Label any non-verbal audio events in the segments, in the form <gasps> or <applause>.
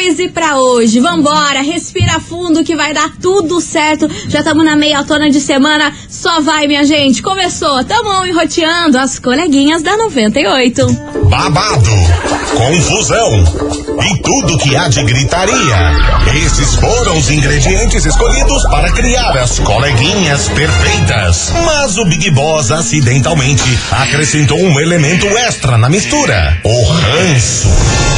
E pra hoje. Vambora, respira fundo que vai dar tudo certo. Já estamos na meia tona de semana. Só vai, minha gente. Começou. Tamo enroteando as coleguinhas da 98. Babado, confusão e tudo que há de gritaria. Esses foram os ingredientes escolhidos para criar as coleguinhas perfeitas. Mas o Big Boss acidentalmente acrescentou um elemento extra na mistura: o ranço.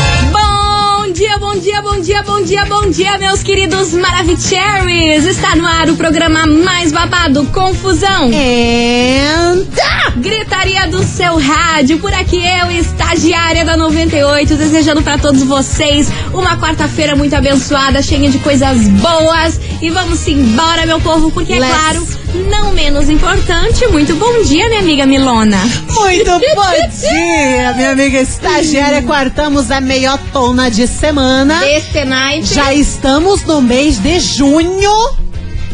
Bom dia, bom dia, bom dia, bom dia, bom dia, meus queridos Maravicheries! Está no ar o programa mais babado, Confusão. Entra! Gritaria do seu rádio, por aqui eu, estagiária da 98, desejando para todos vocês uma quarta-feira muito abençoada, cheia de coisas boas. E vamos embora, meu povo, porque é Let's. claro, não menos importante, muito bom dia, minha amiga Milona. Muito <laughs> bom dia, minha amiga estagiária. Quartamos a meiotona de semana. Este night. Já estamos no mês de junho.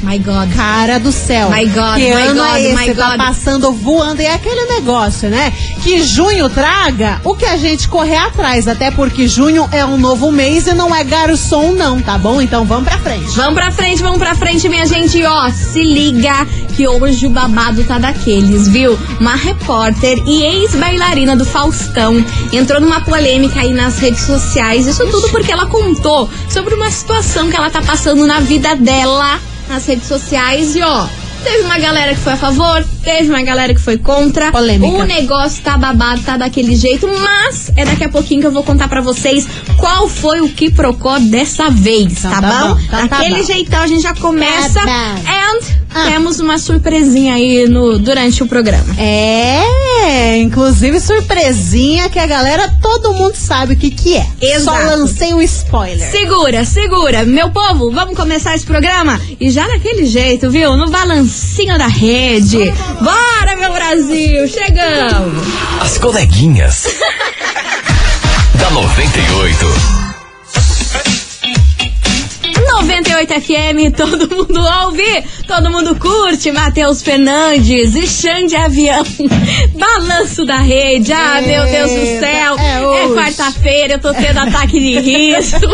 My God. Cara do céu. My God, que my ano God, é esse? my Tá God. passando voando. E é aquele negócio, né? Que junho traga o que a gente correr atrás. Até porque junho é um novo mês e não é garçom, não, tá bom? Então vamos pra frente. Vamos pra frente, vamos pra frente, minha gente. E, Ó, se liga que hoje o babado tá daqueles, viu? Uma repórter e ex-bailarina do Faustão entrou numa polêmica aí nas redes sociais. Isso tudo porque ela contou sobre uma situação que ela tá passando na vida dela nas redes sociais. E, ó. Teve uma galera que foi a favor, teve uma galera que foi contra. Polêmica. O negócio tá babado, tá daquele jeito, mas é daqui a pouquinho que eu vou contar pra vocês qual foi o que procou dessa vez, tá, tá bom? bom, então tá Daquele bom. jeitão a gente já começa. Tá. And Ah. temos uma surpresinha aí no, durante o programa. É, inclusive surpresinha que a galera, todo mundo sabe o que que é. Exato. Só lancei um spoiler. Segura, segura. Meu povo, vamos começar esse programa? E já daquele jeito, viu? No balancinho da rede. Bora, meu Brasil! Chegamos! As coleguinhas. <laughs> da 98. 98 FM, todo mundo ouve, todo mundo curte. Matheus Fernandes e Xande Avião. <laughs> Balanço da rede. Ah, meu Deus do céu. é hoje. quarta-feira, eu tô tendo ataque de riso. <laughs>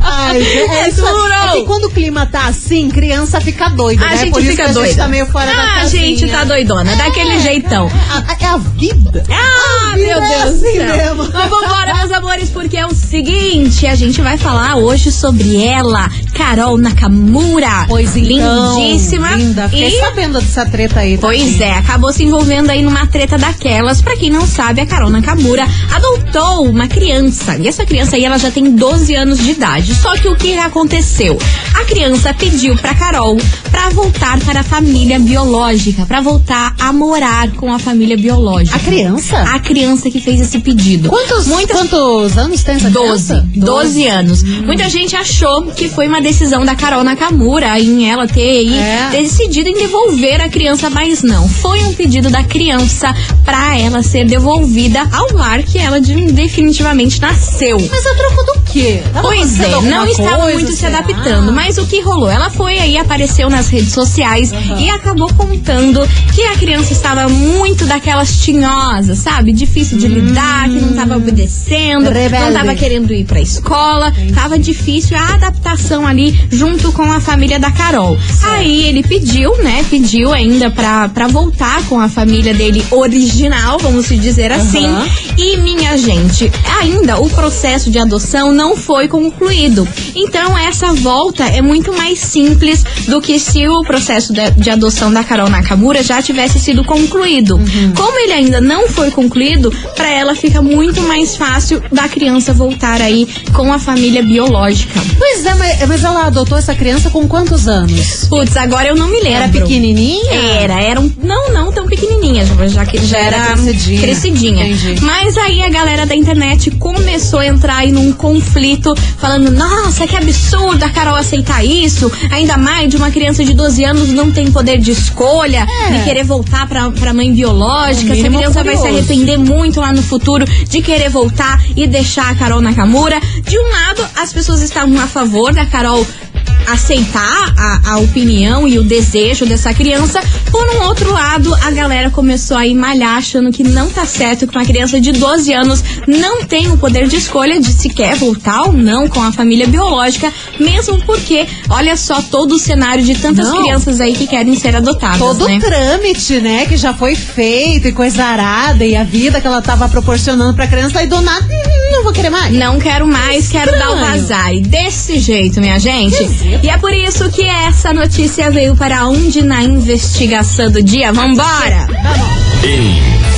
Ai, É duro. é que quando o clima tá assim, criança fica doida, A né? gente Por fica que a doida. gente tá meio fora da ah, a casinha. gente tá doidona, daquele jeitão. É a, é a vida. Ah, vida meu é Deus do assim mesmo. Mas vambora, meus amores, porque é o seguinte, a gente vai falar hoje sobre ela, Carol Nakamura. Pois então. Lindíssima. Linda. Fiquei E sabendo dessa treta aí. Pois tadinha. é, acabou se envolvendo aí numa treta daquelas. Pra quem não sabe, a Carol Nakamura adotou uma criança. E essa criança aí, ela já tem 12 anos de idade. Só que o que aconteceu? A criança pediu pra Carol pra voltar para a família biológica, pra voltar a morar com a família biológica. A criança? A criança que fez esse pedido. Quantos, Muitas quantos anos tem essa 12, criança? 12 anos. Muita gente achou que foi uma decisão da Carol Nakamura em ela ter aí É. decidido em devolver a criança, mas não. Foi um pedido da criança pra ela ser devolvida ao lar que ela de- definitivamente nasceu. Mas a troco do quê? Tava Pois é, não estava coisa, muito se adaptando. Mas o que rolou? Ela foi aí, apareceu nas redes sociais e acabou contando que a criança estava muito daquelas tinhosas, sabe? Difícil de lidar, que não estava obedecendo, não Rebelde. estava querendo ir pra escola, tava difícil a adaptação ali junto com a família da Carol. Aí ele pediu, né? Pediu ainda pra, pra voltar com a família dele original, vamos se dizer assim. Aham. E minha gente, ainda o processo de adoção não foi concluído. Então essa volta é muito mais simples do que se o processo de, de adoção da Carol Nakamura já tivesse sido concluído. Como ele ainda não foi concluído, pra ela fica muito mais fácil da criança voltar aí com a família biológica. Pois é, mas, mas ela adotou essa criança com quantos anos? Putz, agora eu não me lembro. Era pequenininha? Era, era um, não, não tão pequenininha, já, que já era, era crescidinha. crescidinha. Entendi. Mas Mas aí a galera da internet começou a entrar aí num conflito, falando: nossa, que absurdo a Carol aceitar isso. Ainda mais de uma criança de 12 anos não tem poder de escolha, É. de querer voltar pra, pra mãe biológica. Essa criança vai se curioso. arrepender muito lá no futuro de querer voltar e deixar a Carol Nakamura. De um lado, as pessoas estavam a favor da Carol Nacional aceitar a, a opinião e o desejo dessa criança. Por um outro lado, a galera começou a ir malhar achando que não tá certo que uma criança de 12 anos não tem o poder de escolha de se quer voltar ou não com a família biológica, mesmo porque, olha só todo o cenário de tantas Não. crianças aí que querem ser adotadas, Todo né? o trâmite, né, que já foi feito e coisa arada e a vida que ela tava proporcionando pra criança, e do nada, hum, não vou querer mais. Não quero mais, quero dar o vazar. E desse jeito, minha gente. E é por isso que essa notícia veio para onde na investigação do dia. Vambora!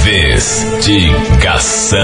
Investigação.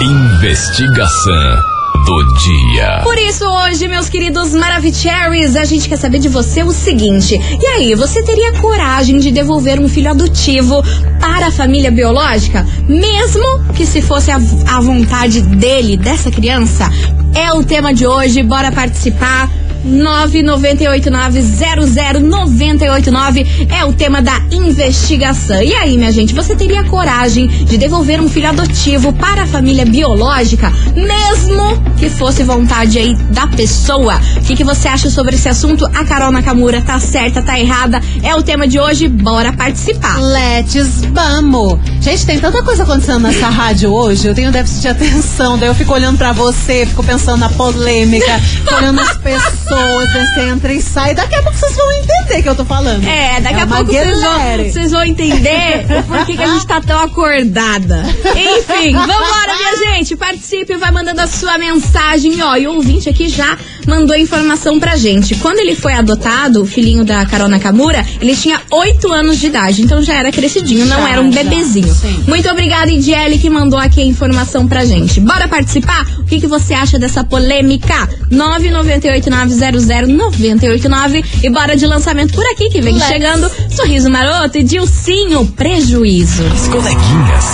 Investigação do dia. Por isso, hoje, meus queridos Maravicheries, a gente quer saber de você o seguinte: e aí, você teria coragem de devolver um filho adotivo para a família biológica? Mesmo que se fosse a, a vontade dele, dessa criança? É o tema de hoje, bora participar. 998900989 é o tema da investigação. E aí, minha gente, você teria coragem de devolver um filho adotivo para a família biológica, mesmo que fosse vontade aí da pessoa? O que, que você acha sobre esse assunto? A Carol Nakamura tá certa, tá errada? É o tema de hoje, bora participar. Let's vamos! Gente, tem tanta coisa acontecendo nessa rádio hoje. Eu tenho déficit de atenção, daí eu fico olhando pra você, fico pensando na polêmica, fico <laughs> olhando as pessoas, né, você entra e sai. Daqui a pouco vocês vão entender o que eu tô falando. É, daqui a uma pouco vocês vão, vocês vão entender o porquê que a gente tá tão acordada. Enfim, vambora, minha gente. Participe, vai mandando a sua mensagem. Ó, e o ouvinte aqui já mandou informação pra gente. Quando ele foi adotado, o filhinho da Carol Nakamura, ele tinha 8 anos de idade. Então já era crescidinho, não Já, era um já, bebezinho. sim. Muito obrigada, Idiele, que mandou aqui a informação pra gente. Bora participar? O que, que você acha dessa polêmica? 998900989 e bora de lançamento por aqui que vem Let's. chegando Sorriso Maroto e Dilcinho Prejuízo. As coleguinhas.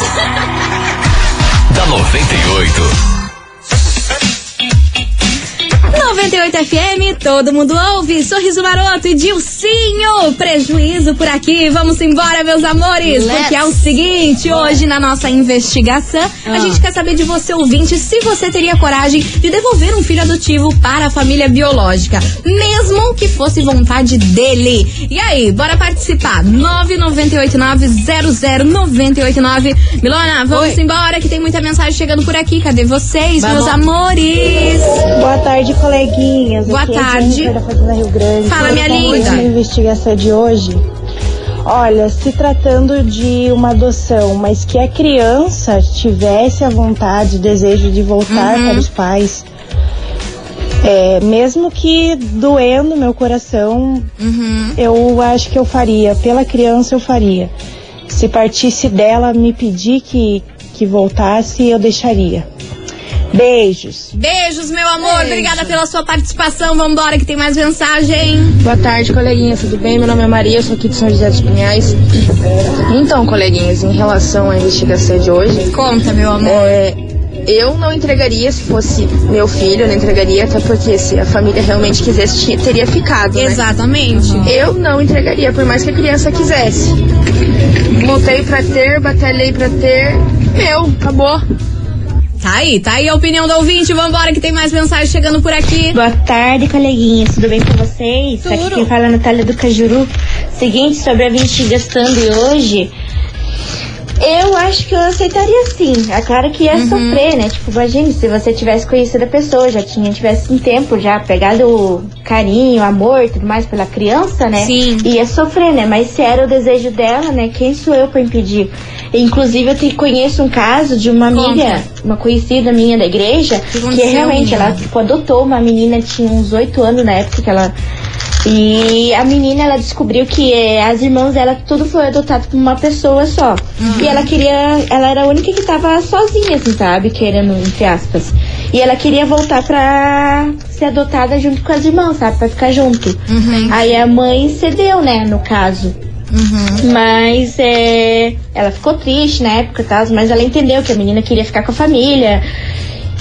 <laughs> da 98. 98 FM, todo mundo ouve. Sorriso Maroto e Dilcinho. Prejuízo por aqui. Vamos embora, meus amores. Let's. Porque é o seguinte: hoje na nossa investigação, a Ah. gente quer saber de você, ouvinte, se você teria coragem de devolver um filho adotivo para a família biológica, mesmo que fosse vontade dele. E aí, bora participar? 998900989. Milona, vamos Oi. embora que tem muita mensagem chegando por aqui. Cadê vocês, Vamos. meus amores? Boa tarde, coleguinhas. Boa Aqui tarde. É da Fazenda Rio Grande. Fala, minha linda. Na investigação de hoje, olha, se tratando de uma adoção, mas que a criança tivesse a vontade, desejo de voltar Uhum. para os pais, é, mesmo que doendo meu coração, Uhum. eu acho que eu faria. Pela criança, eu faria. Se partisse dela me pedir que, que voltasse, eu deixaria. Beijos. Beijos, meu amor. Beijo. Obrigada pela sua participação. Vambora que tem mais mensagem. Boa tarde, coleguinhas, tudo bem? Meu nome é Maria, eu sou aqui de São José dos Pinhais. Então, coleguinhas, em relação à investigação de hoje, Conta, meu amor. é, eu não entregaria se fosse meu filho, eu não entregaria, até porque se a família realmente quisesse, teria ficado, né? Exatamente. Eu não entregaria, por mais que a criança quisesse. Lutei pra ter, batalhei pra ter, meu, acabou. Tá aí, tá aí a opinião do ouvinte. Vambora que tem mais mensagem chegando por aqui. Boa tarde, coleguinhas. Tudo bem com vocês? Tudo. Aqui quem fala é a Natália do Cajuru. Seguinte, sobre a investigação de hoje. Eu acho que eu aceitaria sim. É claro que ia sofrer, né? Tipo, imagine se você tivesse conhecido a pessoa, já tinha, tivesse um tempo já pegado carinho, amor e tudo mais pela criança, né? Sim. Ia sofrer, né? Mas se era o desejo dela, né? Quem sou eu pra impedir? Inclusive, eu te conheço um caso de uma Conta. amiga, uma conhecida minha da igreja, que que, realmente menina? ela tipo, adotou uma menina, tinha uns oito anos na época que ela. E a menina, ela descobriu que eh, as irmãs dela, tudo foi adotado por uma pessoa só. E ela queria, ela era a única que tava sozinha, assim, sabe? Querendo, entre aspas. E ela queria voltar pra ser adotada junto com as irmãs, sabe? Pra ficar junto. Aí a mãe cedeu, né, no caso. Mas é, ela ficou triste na época tal, mas ela entendeu que a menina queria ficar com a família.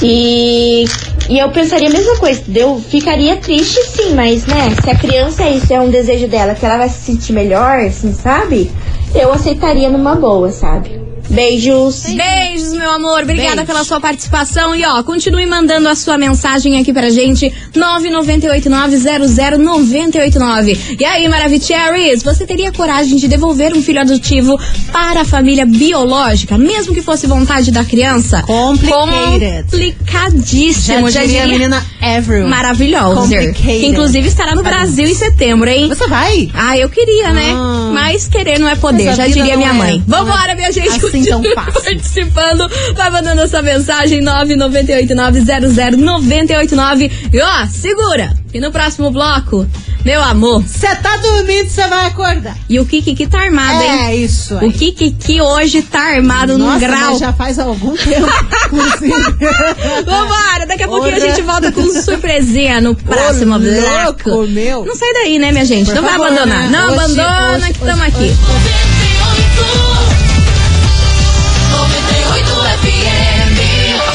E, e eu pensaria a mesma coisa, eu ficaria triste sim, mas né, se a criança isso, é um desejo dela, que ela vai se sentir melhor, assim, sabe? Eu aceitaria numa boa, sabe? Beijos. Beijos, meu amor. Obrigada Beijo. pela sua participação. E ó, continue mandando a sua mensagem aqui pra gente. 998900989. E aí, Maravicheries, você teria coragem de devolver um filho adotivo para a família biológica, mesmo que fosse vontade da criança? Complicated. Complicadíssimo. Já diria a menina Avril. Maravilhosa. Que inclusive estará no Brasil em setembro, hein? Você vai? Ah, eu queria, né? Ah. Mas querer não é poder, já diria minha é- mãe. não Vambora, é minha gente. assim <laughs> continue fácil. Participando, vai mandando essa mensagem 998900989. E ó, segura, que no próximo bloco, meu amor, Você tá dormindo, você vai acordar. e o Kiki tá armado, hein? É isso aí. O Kiki hoje tá armado num Nossa, grau. mas já faz algum tempo. <laughs> Vambora, daqui a pouquinho a Ora. gente volta com surpresinha no próximo Ô, bloco. louco, meu. Não sai daí, né, minha gente? Por não vai favor, abandonar. né? Não Hoje, abandona hoje, que estamos aqui. hoje.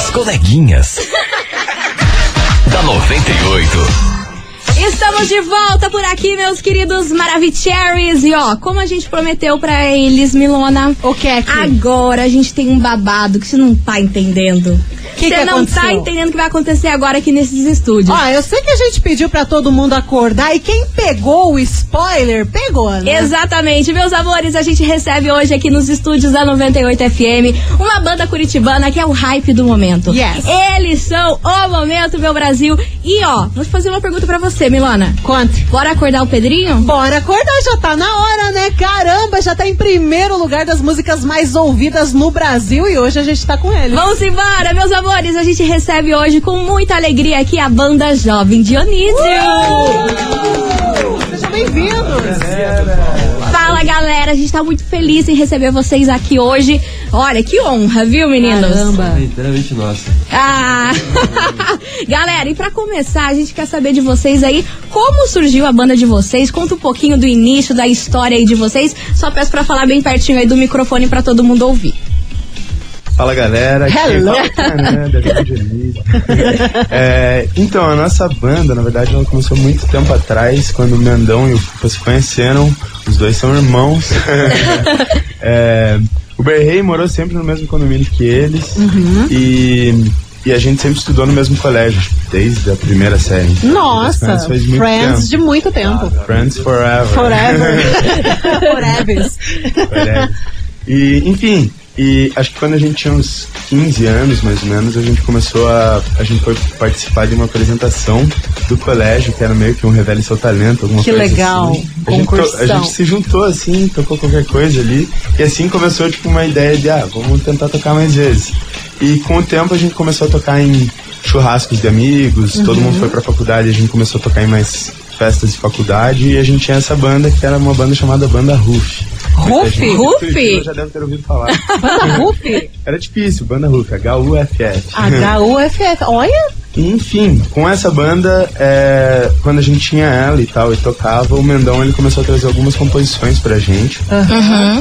As coleguinhas. <laughs> da 98. Estamos de volta por aqui, meus queridos Maravicheries. E ó, como a gente prometeu pra eles, Milona, O que é que? agora a gente tem um babado que você não tá entendendo. Que Você que não tá aconteceu? entendendo o que vai acontecer agora aqui nesses estúdios. Ó, eu sei que a gente pediu pra todo mundo acordar e quem pegou o spoiler, pegou, né? Exatamente, meus amores, a gente recebe hoje aqui nos estúdios da 98 FM uma banda curitibana que é o hype do momento. Yes. Eles são o momento, meu Brasil. E ó, vou fazer uma pergunta pra você, Milona. Conte. Bora acordar o Pedrinho? Bora acordar, já tá na hora, né? Caramba, já tá em primeiro lugar das músicas mais ouvidas no Brasil e hoje a gente tá com ele. Vamos embora, meus amores. A gente recebe hoje com muita alegria aqui a banda Jovem Dionísio. Sejam bem-vindos. Fala, galera. A gente tá muito feliz em receber vocês aqui hoje. Olha, que honra, viu, meninos? Caramba. Inteiramente nossa. Ah! <laughs> Galera, e pra começar, a gente quer saber de vocês aí como surgiu a banda de vocês. Conta um pouquinho do início, da história aí de vocês. Só peço pra falar bem pertinho aí do microfone pra todo mundo ouvir. Fala galera, Hello. fala é do Dionísio. É, então, a nossa banda, na verdade, ela começou muito tempo atrás, quando o Mendão e o Fufa se conheceram. Os dois são irmãos. <laughs> É, o Berrei morou sempre no mesmo condomínio que eles. E, e a gente sempre estudou no mesmo colégio, desde a primeira série. Nossa, Friends faz muito Friends tempo. de muito tempo. Friends Forever. Forever. <laughs> <laughs> Forever. Forever. E, enfim, e acho que quando a gente tinha uns 15 anos, mais ou menos, a gente começou a. A gente foi participar de uma apresentação do colégio, que era meio que um Revele Seu Talento, alguma Que coisa legal, assim. A gente, a gente se juntou assim, tocou qualquer coisa ali, e assim começou tipo uma ideia de, ah, vamos tentar tocar mais vezes. E com o tempo a gente começou a tocar em churrascos de amigos, todo Uhum. mundo foi pra faculdade, a gente começou a tocar em mais festas de faculdade, e a gente tinha essa banda que era uma banda chamada Banda Ruf. Ruf? Ruf? Já deve ter ouvido falar. <laughs> Banda Ruff? Era difícil, Banda Ruf, H-U-F-F. H-U-F-F. Olha, Enfim, com essa banda, é, quando a gente tinha ela e tal, e tocava, o Mendão ele começou a trazer algumas composições pra gente.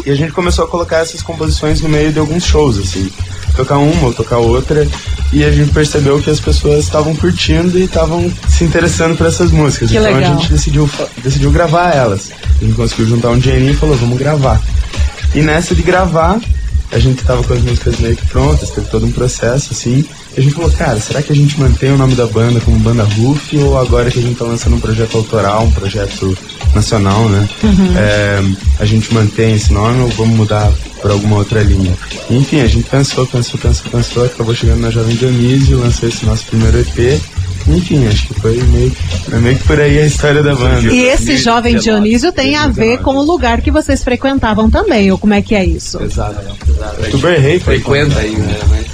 E a gente começou a colocar essas composições no meio de alguns shows, assim. Tocar uma ou tocar outra. E a gente percebeu que as pessoas estavam curtindo e estavam se interessando por essas músicas. Que então legal. a gente decidiu, decidiu gravar elas. A gente conseguiu juntar um dinheirinho e falou, vamos gravar. E nessa de gravar, a gente tava com as músicas meio que prontas, teve todo um processo, assim. A gente falou, cara, será que a gente mantém o nome da banda como Banda Ruf ou agora que a gente tá lançando um projeto autoral, um projeto nacional, né? É, a gente mantém esse nome ou vamos mudar por alguma outra linha? Enfim, a gente pensou, pensou, pensou, pensou, acabou chegando na Jovem Dionísio, lançou esse nosso primeiro EP. Enfim, acho que foi meio, que- meio que por aí a história da banda. e esse jovem Dionísio tem a ver com o lugar que vocês frequentavam também, ou como é que é isso? Exato. Tu Berrei Frequenta ainda, né?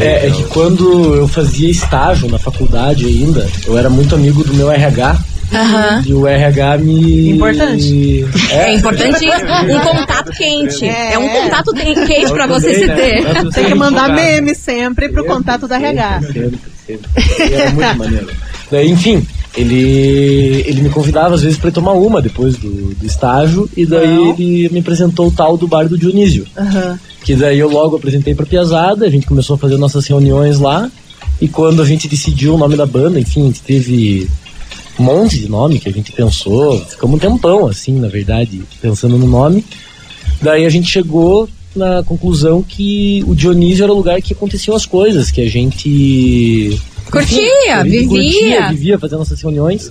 É, é que quando eu fazia estágio na faculdade ainda, eu era muito amigo do meu RH. Aham. E o RH me. Importante. É importante <laughs> um contato quente. É, um contato te- quente pra você se ter. Tem que mandar meme sempre pro contato da RH. Sempre, sempre. E Era muito <laughs> maneiro. Enfim, ele, ele me convidava às vezes pra ir tomar uma depois do, do estágio, e daí Não. ele me apresentou o tal do bar do Dionísio. Aham. Que daí eu logo apresentei pra Piazada, a gente começou a fazer nossas reuniões lá, e quando a gente decidiu o nome da banda, enfim, a gente teve um monte de nome que a gente pensou, ficamos um tempão, assim, na verdade, pensando no nome. Daí a gente chegou na conclusão que o Dionísio era o lugar que aconteciam as coisas, que a gente Curtia, vivia. curtia, vivia fazendo nossas reuniões.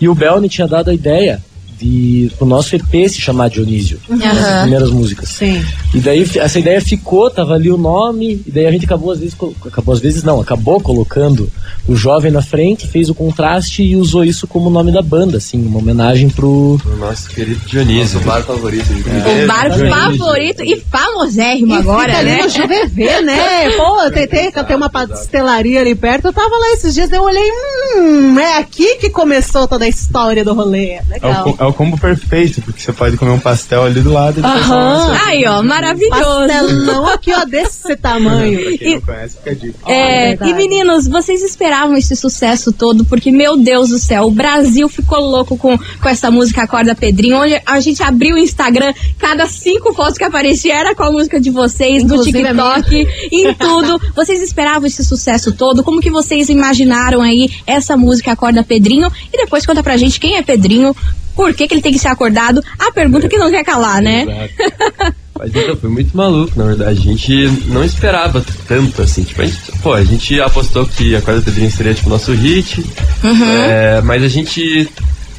E o Belny tinha dado a ideia de o nosso EP se chamar Dionísio, Aham. as primeiras músicas. Sim. E daí essa ideia ficou, tava ali o nome, e daí a gente acabou às vezes, acabou às vezes não, acabou colocando o jovem na frente, fez o contraste e usou isso como nome da banda, assim, uma homenagem pro O nosso querido Dionísio. Nosso bar favorito de O bar favorito e famosérrimo agora, Fica ali né? no JVV, né? Pô, tem, tem, tem uma pastelaria ali perto. Eu tava lá esses dias, eu olhei, hum, é aqui que começou toda a história do rolê. É o, Legal. é o combo perfeito, porque você pode comer um pastel ali do lado e cerveja. Aí, ó, maravilhoso. Pastelão aqui, ó, desse tamanho. <laughs> Pra quem não conhece, fica dica. É, verdade. e meninos, vocês esperavam esse sucesso todo, porque, meu Deus do céu, o Brasil ficou louco com, com essa música Acorda Pedrinho, onde a gente abriu o Instagram, cada cinco fotos que aparecia era com a música de vocês, Inclusive no TikTok, em <laughs> tudo. Vocês esperavam esse sucesso todo? Como que vocês imaginaram aí essa música Acorda Pedrinho? E depois conta pra gente quem é Pedrinho, por que, que ele tem que ser acordado? A pergunta que não quer calar, né? <laughs> Mas então, foi muito maluco, na verdade. A gente não esperava tanto, assim. Tipo, a gente, pô, a gente apostou que a Corda Pedrinho seria, tipo, o nosso hit. É, mas a gente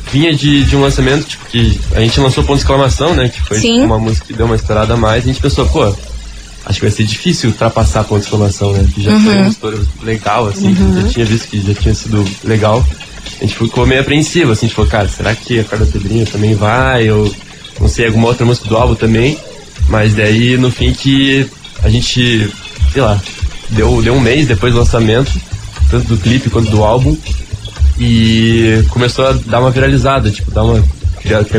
vinha de, de um lançamento, tipo, que a gente lançou Ponto de Exclamação, né? Que foi Sim. uma música que deu uma estourada a mais. A gente pensou, pô, acho que vai ser difícil ultrapassar Ponto de Exclamação, né? Que já foi uma história legal, assim. que Já tinha visto que já tinha sido legal. A gente ficou meio apreensivo, assim. A gente falou, cara, será que a Corda Pedrinho também vai? Ou, não sei, alguma outra música do álbum também. Mas daí, no fim, que a gente, sei lá, deu, deu um mês depois do lançamento, tanto do clipe quanto do álbum, e começou a dar uma viralizada, tipo, dar uma.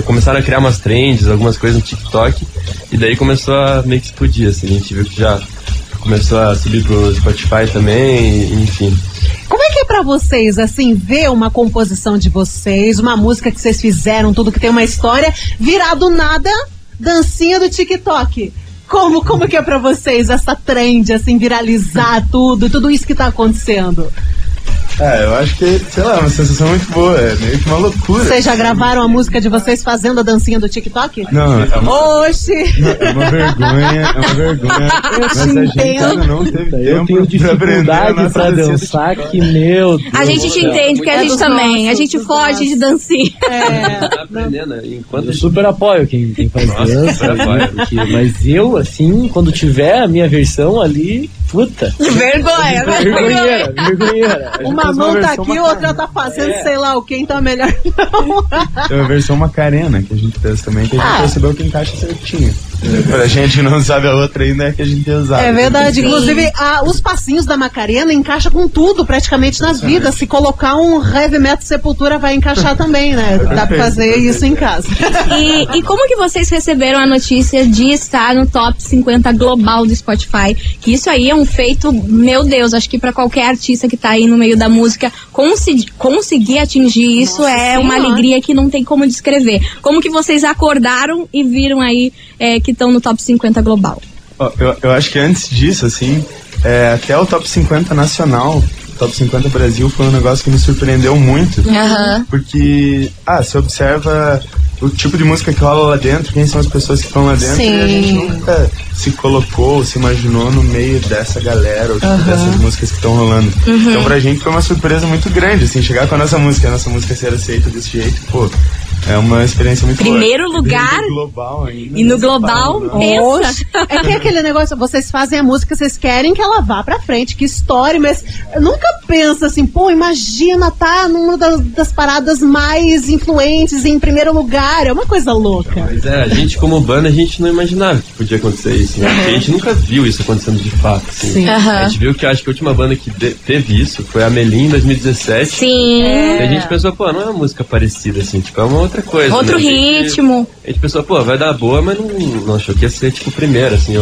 começaram a criar umas trends, algumas coisas no TikTok, e daí começou a meio que explodir, assim, a gente viu que já começou a subir pro Spotify também, enfim. Como é que é pra vocês, assim, ver uma composição de vocês, uma música que vocês fizeram, tudo que tem uma história, virar do nada dancinha do TikTok? Como, como que é pra vocês essa trend, assim, viralizar tudo, tudo isso que tá acontecendo? É, eu acho que, sei lá, é uma sensação muito boa, é meio que uma loucura. Vocês já gravaram a música de vocês fazendo a dancinha do TikTok? Não, é uma, Oxi! é uma vergonha, é uma vergonha. Eu mas te a gente entendo. ainda não teve eu tempo tenho pra aprender a dificuldade nossa pra dancinha do dançar TikTok. que, meu Deus. A gente te entende, porque a É gente dos também. a nossos, gente dos foge nossos. de dancinha. É, Tá aprendendo, né? Enquanto Eu super apoio quem, quem faz Nossa, dança, super apoio. porque- mas eu, assim, quando tiver a minha versão ali, puta. Vergonha, vergonha. Vergonheira, vergonheira. A gente uma mão tá versão aqui, Macarena. outra tá fazendo sei lá o que, então é melhor não. Tem uma versão Macarena que a gente fez também, que a gente Ah. percebeu que encaixa certinho. <laughs> Pra gente que não sabe a outra ainda é que a gente tem usado. É verdade. Inclusive, a- os passinhos da Macarena encaixa com tudo, praticamente nas vidas. Se colocar um heavy metal sepultura, vai encaixar <laughs> também, né? Dá pra fazer isso em casa. E, e como que vocês receberam a notícia de estar no top 50 global do Spotify? Que isso aí é um feito, meu Deus, acho que pra qualquer artista que tá aí no meio da música, consi- conseguir atingir isso Nossa é uma alegria que não tem como descrever. Como que vocês acordaram e viram aí é, que estão no top 50 global? Eu, eu acho que antes disso, assim, é, até o top 50 nacional, top 50 Brasil, foi um negócio que me surpreendeu muito. Aham. Porque, ah, você observa o tipo de música que rola lá dentro, quem são as pessoas que estão lá dentro, e a gente Sim. nunca se colocou, se imaginou no meio dessa galera, ou tipo, dessas músicas que estão rolando. Então pra gente foi uma surpresa muito grande, assim, chegar com a nossa música, a nossa música ser aceita desse jeito, pô, é uma experiência muito Primeiro boa. lugar, E no global ainda. E no né? global, fala, pensa. É que é aquele negócio, vocês fazem a música, vocês querem que ela vá pra frente, que estoure, mas nunca pensa assim, pô, imagina tá numa das, das paradas mais influentes em primeiro lugar, é uma coisa louca. Mas é, a gente como banda, a gente não imaginava que podia acontecer isso, né? Porque a gente nunca viu isso acontecendo de fato, assim. Sim. Aham. A gente viu que acho que a última banda que teve isso foi a Melim em 2017. Sim. E a gente pensou, pô, não é uma música parecida, assim, tipo, é uma outra coisa. Outro né? A gente- ritmo. A gente pensou, pô, vai dar boa, mas não, não achou que ia ser tipo o primeiro, assim,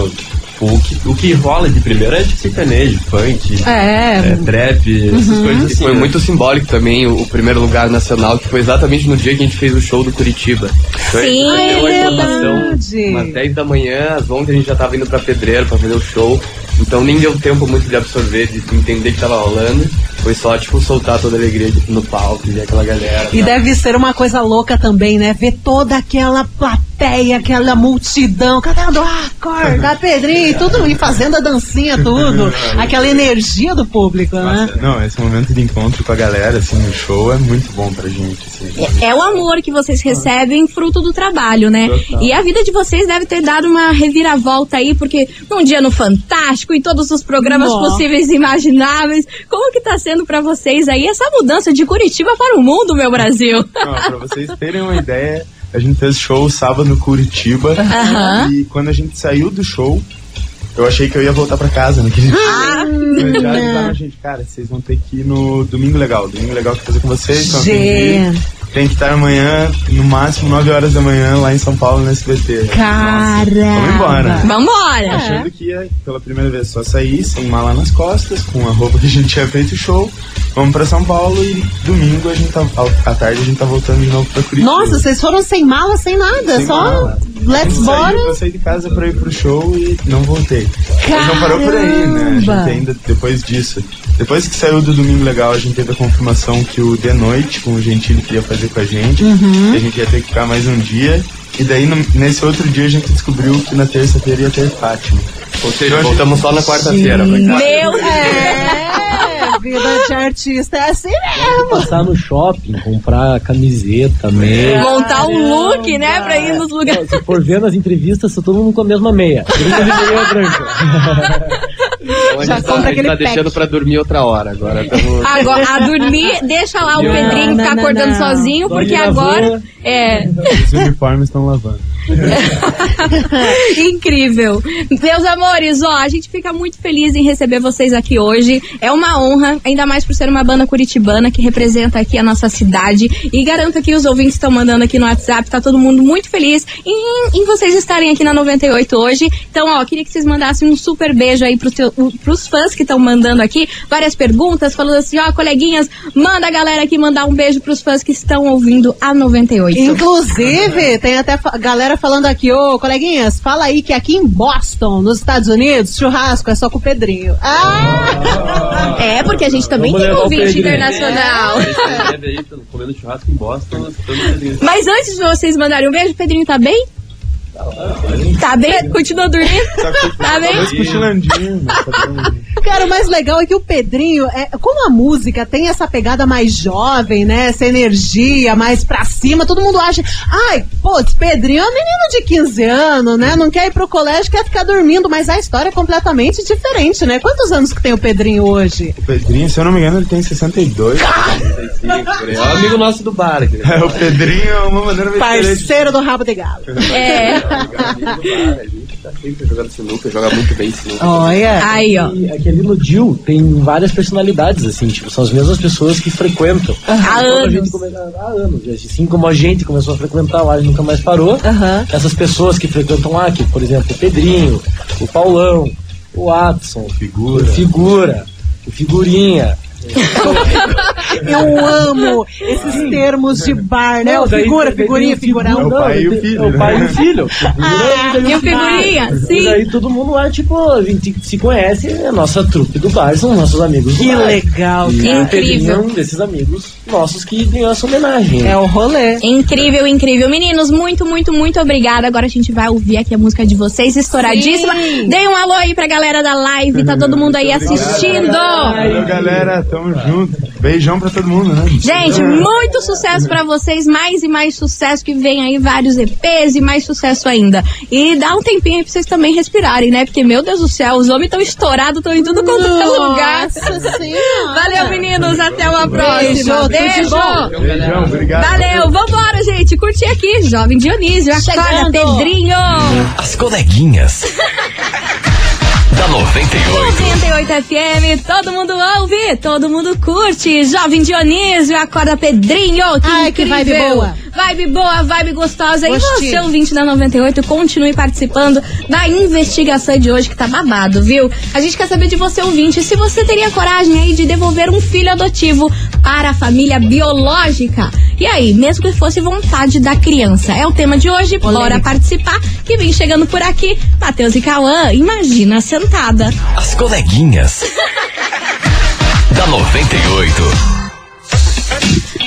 O que, o que rola de primeiro é tipo sertanejo, funk, É. trap, essas coisas E assim. foi né? muito simbólico também o, o primeiro lugar nacional, que foi exatamente no dia que a gente fez o show do Curitiba. Então, Sim. a É verdade. umas 10 da manhã, às 11 a gente já tava indo pra Pedreiro pra fazer o show. Então nem deu tempo muito de absorver, de entender que tava rolando. Foi só, tipo, soltar toda a alegria tipo, no palco, ver aquela galera. E tá? deve ser uma coisa louca também, né? Ver toda aquela plateia, aquela multidão, cantando, ah, acorda, Pedrinho, tudo, e fazendo a dancinha, tudo. <laughs> Aquela energia do público, né? Não, esse momento de encontro com a galera, assim, no show é muito bom pra gente, assim. É o amor que vocês recebem fruto do trabalho, né? Total. E a vida de vocês deve ter dado uma reviravolta aí, porque num dia no Fantástico, em todos os programas Nossa. possíveis e imagináveis, como que tá sendo pra vocês aí essa mudança de Curitiba para o mundo, meu Brasil? Não, pra vocês terem uma <laughs> ideia, a gente fez show sábado no Curitiba. Aham. E quando a gente saiu do show, eu achei que eu ia voltar pra casa naquele Ah, dia. Já avisaram a gente, cara, vocês vão ter que ir no Domingo Legal. Domingo Legal que fazer com vocês. Gente, Tem que estar amanhã, no máximo 9 horas da manhã, lá em São Paulo, no SBT. Caramba. Vamos embora. Vambora! Achando que ia, pela primeira vez, só sair sem mala nas costas, com a roupa que a gente tinha feito o show. Vamos pra São Paulo e domingo a gente tá, à tarde a gente tá voltando de novo pra Curitiba. nossa, vocês foram sem mala, sem nada, Sem só mala. let's bora. Eu saí de casa pra ir pro show e não voltei. Mas não parou por aí, né? A gente Caramba. ainda, depois disso, depois que saiu do Domingo Legal, a gente teve a confirmação que o The Noite, com o Gentili, queria fazer com a gente. Uhum. E a gente ia ter que ficar mais um dia. E daí, no- nesse outro dia, a gente descobriu que na terça-feira ia ter Fátima. Ou seja, voltamos só na quarta-feira. Meu É, vida de artista é assim mesmo. Passar no shopping, comprar camiseta, meia. Montar um look, né, pra ir nos lugares. Se for ver nas entrevistas, tá todo mundo com a mesma meia. Gringa de meia branca. <laughs> Então a Já gente tá, a gente tá deixando pra dormir outra hora. Agora estamos. Agora, a dormir, deixa lá o Não, Pedrinho não, ficar não, acordando não. sozinho, Só porque agora. É. Os uniformes estão lavando. <laughs> Incrível. Meus amores, ó, a gente fica muito feliz em receber vocês aqui hoje. É uma honra, ainda mais por ser uma banda curitibana que representa aqui a nossa cidade. E garanto que os ouvintes estão mandando aqui no WhatsApp, tá todo mundo muito feliz em, em vocês estarem aqui na 98 hoje. Então, ó, queria que vocês mandassem um super beijo aí pros, teu, pros fãs que estão mandando aqui várias perguntas, falando assim, ó, coleguinhas, manda a galera aqui mandar um beijo pros fãs que estão ouvindo a 98. Inclusive, tem até galera falando aqui, ô coleguinhas, fala aí que aqui em Boston, nos Estados Unidos, churrasco é só com o Pedrinho. Ah! É, porque a gente também tem Pedrinho. internacional. Bebê aí, tão comendo churrasco em Boston, todo Mas antes de vocês mandarem um beijo, o Pedrinho tá bem? Tá bem? Continua dormindo? Tá bem? Talvez cochilandinho, mas tá. Cara, o mais legal é que o Pedrinho, é, como a música tem essa pegada mais jovem, né? Essa energia mais pra cima, todo mundo acha, ai, putz, Pedrinho é um menino de 15 anos, né? Não quer ir pro colégio, quer ficar dormindo, mas a história é completamente diferente, né? Quantos anos que tem o Pedrinho hoje? O Pedrinho, se eu não me engano, ele tem 62. É o amigo nosso do bar. aqui. É, o Pedrinho é uma maneira bem diferente. Parceiro do rabo de galo. É. A gente tá sempre jogando sinuca, joga muito bem sinuca. Olha. Aí, ó. E aqui ali no Dil tem várias personalidades, assim, tipo, são as mesmas pessoas que frequentam. Há Quando a anos. gente come- Há anos. Assim como a gente começou a frequentar lá e nunca mais parou, essas pessoas que frequentam lá, que, por exemplo, o Pedrinho, o Paulão, o Watson, Figura. o Figura, o Figurinha. <laughs> Eu amo esses termos de bar, né? Não, O daí- figura, daí figurinha, o figura- figurão. É o pai e o tem- filho, É o pai e né? o filho. E o figurinha? E Sim. daí todo mundo lá, tipo, a gente se conhece, é a nossa trupe do bar, são nossos amigos do Que bar. legal, E cara. é um desses amigos nossos que ganhou essa homenagem. É o rolê. Incrível, incrível. Meninos, muito, muito, muito obrigada. Agora a gente vai ouvir aqui a música de vocês, estouradíssima. Sim. Dei um alô aí pra galera da live, tá todo mundo aí assistindo. Valeu, galera. Tamo junto. Beijão pra todo mundo, né? Gente, muito sucesso pra vocês, mais e mais sucesso, que vem aí vários EPs e mais sucesso ainda. E dá um tempinho aí pra vocês também respirarem, né? Porque, meu Deus do céu, os homens estão estourados, estão em tudo quanto é lugar. Nossa Senhora. Valeu, meninos, até uma próxima. Beijo, tudo de bom. Beijo. Beijão, obrigado. Valeu, vambora, gente. Curti aqui, Jovem Dionísio. Acorda. Pedrinho. As coleguinhas. <laughs> da 98. 98 FM, todo mundo ouve, todo mundo curte. Jovem Dionísio, acorda Pedrinho. Que Ai, que incrível. vibe boa. Vibe boa, vibe gostosa. Gostei. E você, ouvinte da 98, continue participando da investigação de hoje que tá babado, viu? A gente quer saber de você, ouvinte, se você teria coragem aí de devolver um filho adotivo para a família biológica. E aí, mesmo que fosse vontade da criança? É o tema de hoje, bora participar. Que vem chegando por aqui, Matheus e Cauã, imagina sentada. As coleguinhas. <laughs> da 98.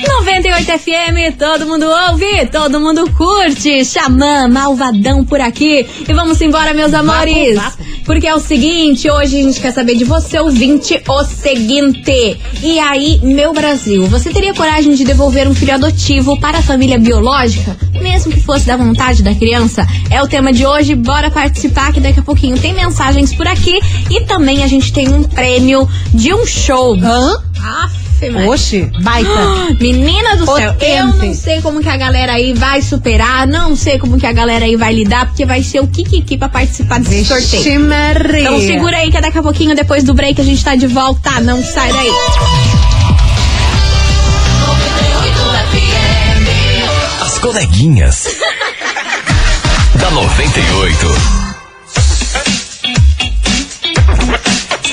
98 FM, todo mundo ouve, todo mundo curte. Xamã, malvadão por aqui. E vamos embora, meus amores. Porque é o seguinte, hoje a gente quer saber de você, ouvinte, o seguinte. E aí, meu Brasil, você teria coragem de devolver um filho adotivo para a família biológica? Mesmo que fosse da vontade da criança? É o tema de hoje, bora participar que daqui a pouquinho tem mensagens por aqui. E também a gente tem um prêmio de um show. Hã? Aff, Maria. Oxe, baita. <gasps> Menina do céu, eu Potente. não sei como que a galera aí vai superar, não sei como que a galera aí vai lidar, porque vai ser o Kikiki pra participar desse Vixe, sorteio. Maria. Então segura aí que daqui a pouquinho, depois do break, a gente tá de volta. Não sai daí. As coleguinhas. <laughs> da 98.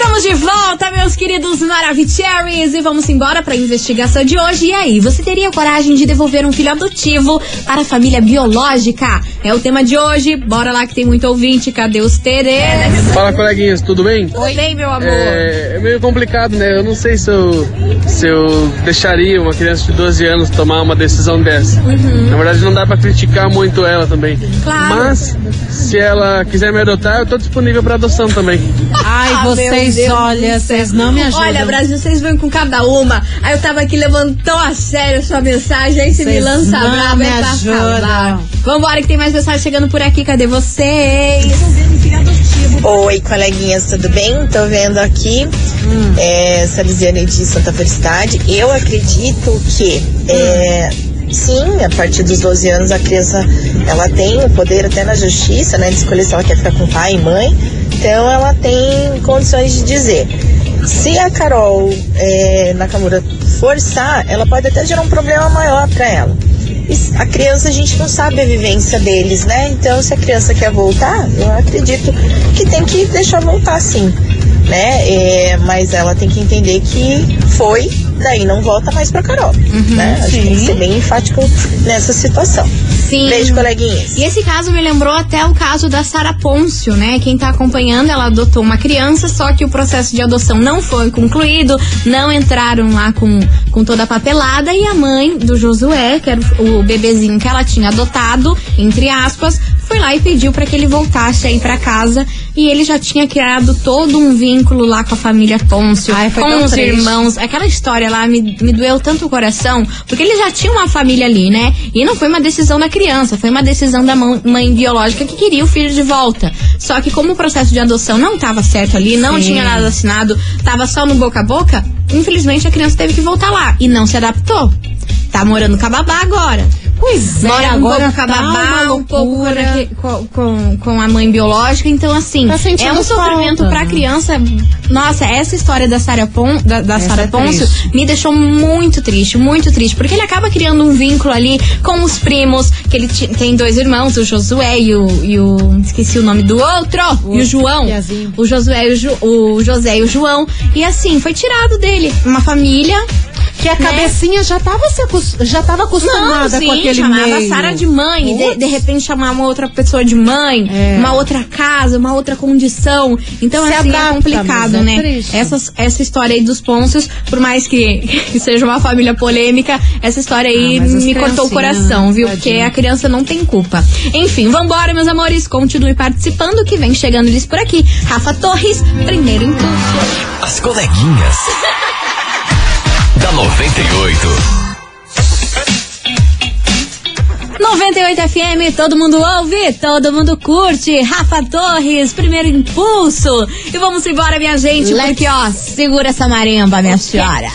Estamos de volta, meus queridos Maravicheries, e vamos embora pra investigação de hoje. E aí, você teria coragem de devolver um filho adotivo para a família biológica? É o tema de hoje. Bora lá que tem muito ouvinte. Cadê os Teres? Fala, coleguinhas, tudo bem? Tudo bem, meu amor? É, é meio complicado, né? Eu não sei se eu, se eu deixaria uma criança de 12 anos tomar uma decisão dessa. Na verdade, não dá pra criticar muito ela também. Claro. Mas, se ela quiser me adotar, eu tô disponível pra adoção também. Ai, Ah, vocês, Deus olha, vocês não me ajudam. Olha, Brasil, vocês vêm com cada uma. Aí eu tava aqui, levantou a sério sua mensagem, aí você me lança não brava me é pra ajudam. falar. Vambora que tem mais mensagem chegando por aqui, cadê vocês? Oi, coleguinhas, tudo bem? Tô vendo aqui é, Salesiane de Santa Felicidade. Eu acredito que é, sim, a partir dos 12 anos a criança ela tem o poder até na justiça, né, de escolher se ela quer ficar com pai e mãe. Então ela tem condições de dizer. Se a Carol é, Nakamura forçar, ela pode até gerar um problema maior para ela. A criança a gente não sabe a vivência deles, né? Então, se a criança quer voltar, eu acredito que tem que deixar voltar sim, né? É, mas ela tem que entender que foi, daí não volta mais pra Carol, né? Acho que tem que ser bem enfático nessa situação. Sim. Beijo, coleguinhas. E esse caso me lembrou até o caso da Sara Pôncio, né? Quem tá acompanhando, ela adotou uma criança, só que o processo de adoção não foi concluído, não entraram lá com, com toda a papelada e a mãe do Josué, que era o bebezinho que ela tinha adotado, entre aspas, foi lá e pediu para que ele voltasse aí para casa e ele já tinha criado todo um vínculo lá com a família Pôncio, Ai, foi com os triste. irmãos. Aquela história lá me, me doeu tanto o coração, porque ele já tinha uma família ali, né? E não foi uma decisão da criança, foi uma decisão da mãe biológica que queria o filho de volta. Só que como o processo de adoção não estava certo ali, não Sim. tinha nada assinado, tava só no boca a boca, infelizmente a criança teve que voltar lá e não se adaptou. Tá morando com a babá agora. Pois é, Mora um agora pouco uma um pouco com, com, com, a mãe biológica. Então, assim, Tá é um sofrimento falta, pra né? criança. Nossa, essa história da Sara Pon, da, da Sara é triste. me deixou muito triste, muito triste. Porque ele acaba criando um vínculo ali com os primos, que ele tem dois irmãos, o Josué e o, e o. Esqueci o nome do outro, e o João. Piazinho. O Josué e o, Ju- o José e o João. E assim, foi tirado dele. Uma família. A né? cabecinha já tava, se acos- já tava acostumada Não, sim, com aquele chamava meio. a Sara de mãe, de, de repente chamar uma outra pessoa de mãe, É. uma outra casa, uma outra condição. Então, Se assim, adapta, é complicado, é né? triste. Essas, essa história aí dos Pôncios, por mais que, <laughs> que seja uma família polêmica, essa história aí Ah, me cortou o coração, viu? tadinha. Porque a criança não tem culpa. Enfim, vambora, meus amores, continue participando que vem chegando eles por aqui. Rafa Torres, primeiro impulso. As coleguinhas. <laughs> da 98. 98 FM, todo mundo ouve, todo mundo curte. Rafa Torres, primeiro impulso. E vamos embora, minha gente, porque ó, segura essa marimba, minha senhora.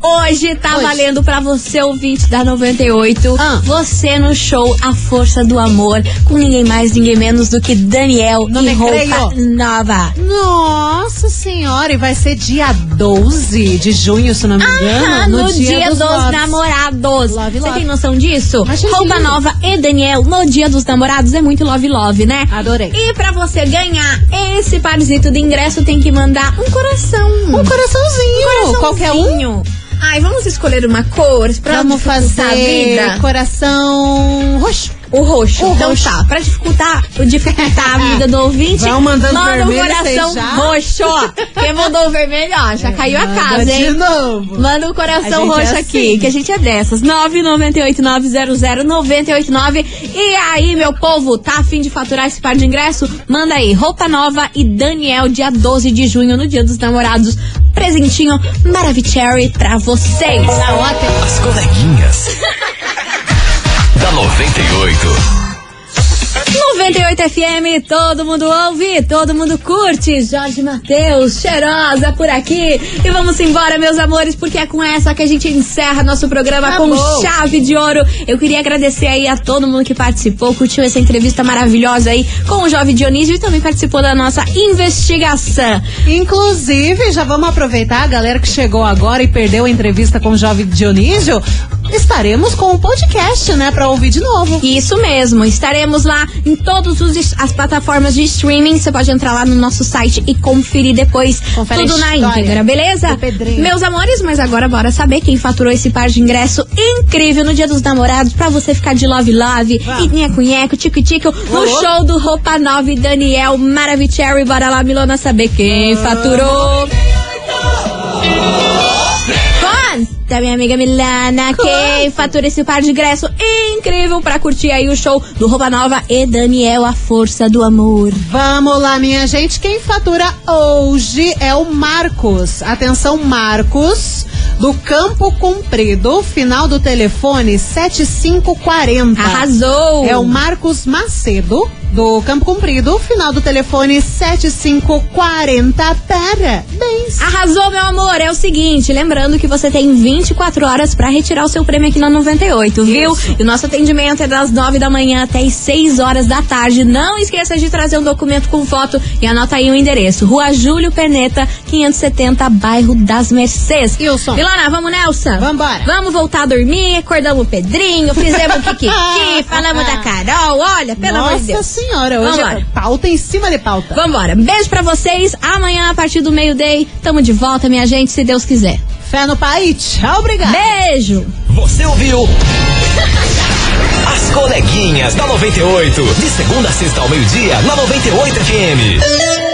Hoje tá Hoje. valendo pra você, ouvinte da 98. Ah. Você no show A Força do Amor, com ninguém mais, ninguém menos do que Daniel Não e me roupa creio. nova. Nossa senhora, e vai ser dia 12 de junho, se não me engano. Ah, no, dia, dos, loves. namorados. Love, Você love. tem noção disso? Achei Roupa nova e Daniel no dia dos namorados é muito love love, né? Adorei. E pra você ganhar esse parzito de ingresso, tem que mandar um coração. Um coraçãozinho, qualquer um. Ai, vamos escolher uma cor pra Vamos dificultar a fazer vida? coração roxo. O roxo. O então roxo. tá, pra dificultar, dificultar a <laughs> vida do ouvinte, Vão mandando manda um vermelho, coração roxo. ó. Quem mandou o vermelho, ó, já caiu a casa, hein? de novo. Manda um coração A gente roxo é aqui, assim. que a gente é dessas. 998900989. E aí, meu povo, tá afim de faturar esse par de ingresso? Manda aí, roupa nova e Daniel, dia 12 de junho, no dia dos namorados. Presentinho Maravicherry pra vocês. As coleguinhas. <laughs> da 98. 98 FM, todo mundo ouve, todo mundo curte. Jorge Matheus, cheirosa por aqui. E vamos embora, meus amores, porque é com essa que a gente encerra nosso programa com chave de ouro. Eu queria agradecer aí a todo mundo que participou, curtiu essa entrevista maravilhosa aí com o Jovem Dionísio e também participou da nossa investigação. Inclusive, já vamos aproveitar a galera que chegou agora e perdeu a entrevista com o jovem Dionísio. Estaremos com o podcast, né, pra ouvir de novo. Isso mesmo, estaremos lá em todas as plataformas de streaming. Você pode entrar lá no nosso site e conferir depois Confere tudo na íntegra, beleza? Meus amores, mas agora bora saber quem faturou esse par de ingresso incrível no Dia dos Namorados pra você ficar de love love Vamos. e nheco-nheco, tico-tico no Alô? show do Roupa Nova e Daniel Maravicherry. Bora lá, Milona, saber quem faturou. Conta, minha amiga Milana, quem fatura esse par de ingresso incrível pra curtir aí o show do Roupa Nova e Daniel, a força do amor. Vamos lá, minha gente. Quem fatura hoje é o Marcos. Atenção, Marcos, do Campo Comprido, final do telefone 7540. Arrasou! É o Marcos Macedo, do Campo Comprido, final do telefone 7540. Parabéns! Arrasou, meu amor. É o seguinte, lembrando que você tem 24 horas pra retirar o seu prêmio aqui na 98, viu? E o nosso atendimento é das 9 da manhã até as 6 horas da tarde. Não esqueça de trazer um documento com foto e anota aí o endereço. Rua Júlio Perneta, 570, bairro das Mercês. Wilson. Milana, vamos Nelson? Vambora. Vamos voltar a dormir, acordamos o Pedrinho, fizemos o <laughs> Kikiki, falamos da Carol. Olha, pelo amor de Deus. Senhora, hoje Vambora. é pauta em cima de pauta. Vambora. Beijo pra vocês. Amanhã, a partir do meio-day, tamo de volta, minha gente, se Deus quiser. Fé no pai, tchau, obrigado. Beijo! Você ouviu? <laughs> As coleguinhas da 98. De segunda a sexta ao meio-dia, na 98 FM.